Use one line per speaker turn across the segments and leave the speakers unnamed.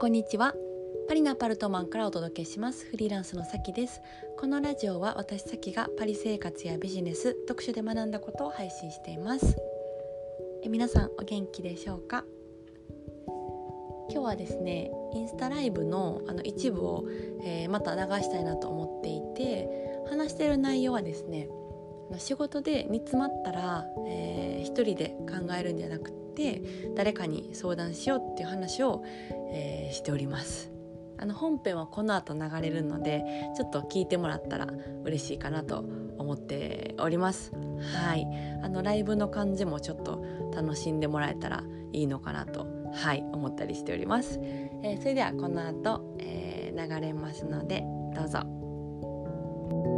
こんにちは。パリのアパルトマンからお届けします。フリーランスのさきです。このラジオは私さきがパリ生活やビジネス読書で学んだことを配信しています。え皆さんお元気でしょうか？今日はですねインスタライブのあの一部を、えー、また流したいなと思っていて話している内容はですね仕事で煮詰まったら、えー、一人で考えるんじゃなくて誰かに相談しようっていう話を、えー、しております。あの本編はこの後流れるのでちょっと聞いてもらったら嬉しいかなと思っております。はい。あのライブの感じもちょっと楽しんでもらえたらいいのかなとはい思ったりしております、えー、それではこの後、えー、流れますのでどうぞ。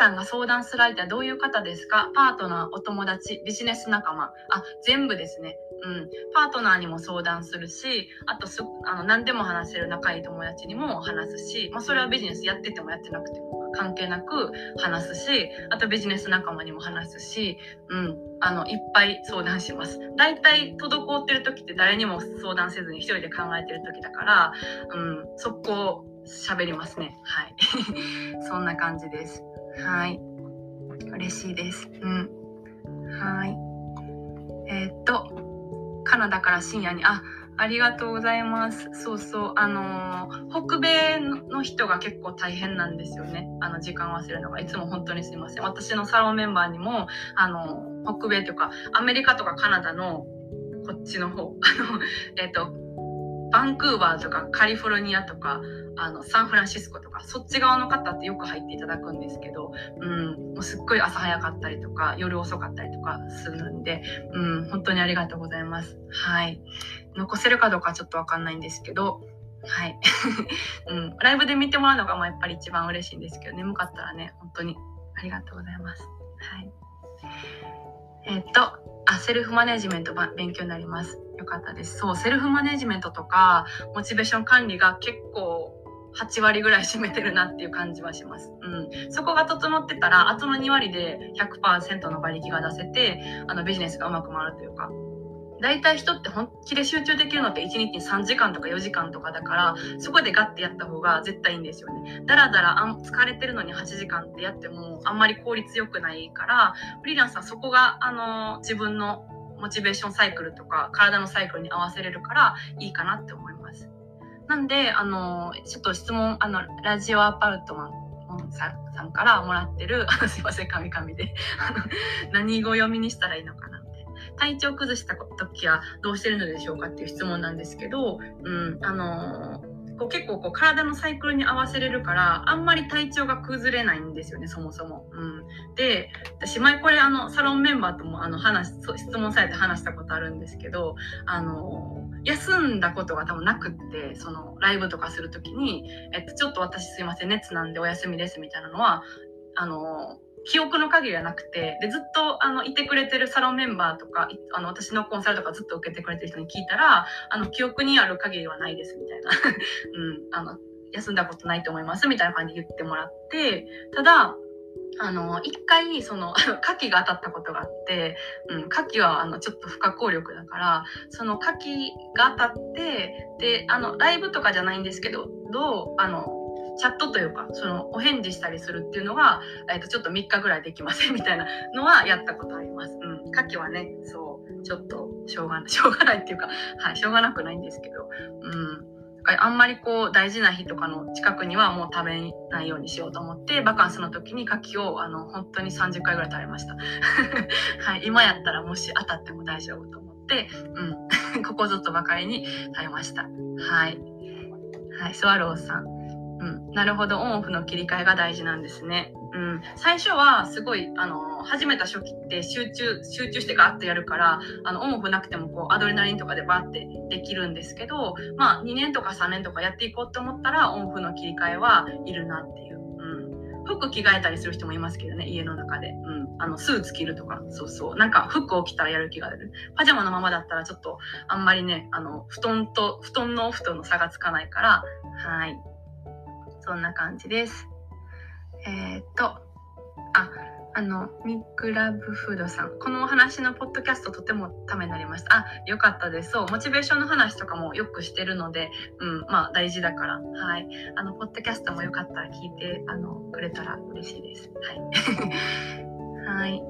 さんが相談する相手はどういう方ですか？パートナー、お友達、ビジネス仲間。あ、全部ですね。うん。パートナーにも相談するし、あとす、あの、何でも話せる仲いい友達にも話すし、まあ、それはビジネスやっててもやってなくても関係なく話すし、あとビジネス仲間にも話すし、うん。あの、いっぱい相談します。大体、滞ってる時って誰にも相談せずに一人で考えてる時だから、うん、速攻喋りますね。はい。そんな感じです。はい。嬉しいです。うん。はい。えー、っと、カナダから深夜に、あ、ありがとうございます。そうそう。あのー、北米の人が結構大変なんですよね。あの、時間忘れるのが。いつも本当にすいません。私のサロンメンバーにも、あのー、北米というか、アメリカとかカナダのこっちの方、あの、えっ、と、バンクーバーとかカリフォルニアとか、あのサンフランシスコとかそっち側の方ってよく入っていただくんですけど、うん、もうすっごい朝早かったりとか夜遅かったりとかするんで、うん、本当にありがとうございます。はい。残せるかどうかちょっとわかんないんですけど、はい。うん、ライブで見てもらうのがまあやっぱり一番嬉しいんですけど、眠かったらね、本当にありがとうございます。はい。えー、っと、あ、セルフマネジメント勉強になります。よかったです。そう、セルフマネジメントとか、モチベーション管理が結構8割ぐらい占めてるなっていう感じはします。うん。そこが整ってたら、あとの2割で100%の馬力が出せて、あのビジネスがうまく回るというか、大体人って本気で集中できるのって1日に3時間とか4時間とかだからそこでガッてやった方が絶対いいんですよね。だらだらあ疲れてるのに8時間ってやってもあんまり効率よくないからフリーランスはそこがあの自分のモチベーションサイクルとか体のサイクルに合わせれるからいいかなって思います。なんで、あの、ちょっと質問、あの、ラジオアパルトマンさんからもらってる、すいません、カミカミで。何語読みにしたらいいのかな。体調崩した時はどうしてるのでしょうかっていう質問なんですけど、うん、あのこう結構こう体のサイクルに合わせれるからあんまり体調が崩れないんですよねそもそも。うん、で私前これあのサロンメンバーともあの話質問されて話したことあるんですけどあの休んだことが多分なくってそのライブとかする時に、えっと、ちょっと私すいません熱なんでお休みですみたいなのはあの記憶の限りはなくてでずっとあのいてくれてるサロンメンバーとかあの私のコンサルとかずっと受けてくれてる人に聞いたらあの記憶にある限りはないですみたいな、うん、あの休んだことないと思いますみたいな感じで言ってもらってただあの一回その 牡蠣が当たったことがあって、うん、牡蠣はあのちょっと不可抗力だからその牡蠣が当たってであのライブとかじゃないんですけどどうあのチャットというかそのお返事したりするっていうのが、えー、とちょっと3日ぐらいできませんみたいなのはやったことあります。うん、牡蠣はねそうちょっとしょうがない しょうがないっていうか、はい、しょうがなくないんですけど、うん、あんまりこう大事な日とかの近くにはもう食べないようにしようと思ってバカンスの時に牡蠣をあの本当に30回ぐらい食べました。はい、今やったらもし当たっても大丈夫と思って、うん、ここぞとばかりに食べました。はい。はい、スワローさん。うん、なるほど。オンオフの切り替えが大事なんですね。うん、最初はすごいあの始めた初期って集中集中してガッとやるからあのオンオフなくてもこうアドレナリンとかでバーってできるんですけど、まあ、2年とか3年とかやっていこうと思ったらオンオフの切り替えはいるなっていう。うん、服着替えたりする人もいますけどね家の中で、うん、あのスーツ着るとか。そうそう。なんか服を着たらやる気が出る。パジャマのままだったらちょっとあんまりねあの布団と布団のオフとの差がつかないから。はい。そんな感じです。えー、っと、あ、あのミクラブフードさん。このお話のポッドキャストとてもためになりました。あよかったです。そうモチベーションの話とかもよくしてるのでうんまあ大事だから。はい。あのポッドキャストもよかったら聞いてあのくれたら嬉しいです。はい。はい。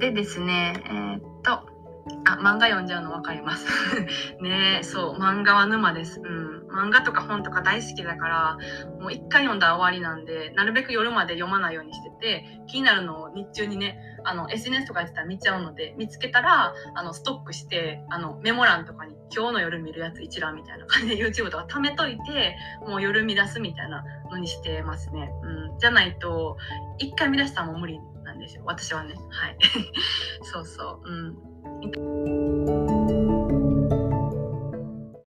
でですねえー、っとあ漫画読んじゃうの分かります。ねそう漫画は沼です。うん。漫画とか本とか大好きだからもう一回読んだら終わりなんでなるべく夜まで読まないようにしてて気になるのを日中にねあの SNS とかやってたら見ちゃうので見つけたらあのストックしてあのメモ欄とかに今日の夜見るやつ一覧みたいな感じで YouTube とか貯めといてもう夜見出すみたいなのにしてますね、うん、じゃないと一回見出したらもう無理なんですよ。私はね。はい。そうそう。うん。Thank you.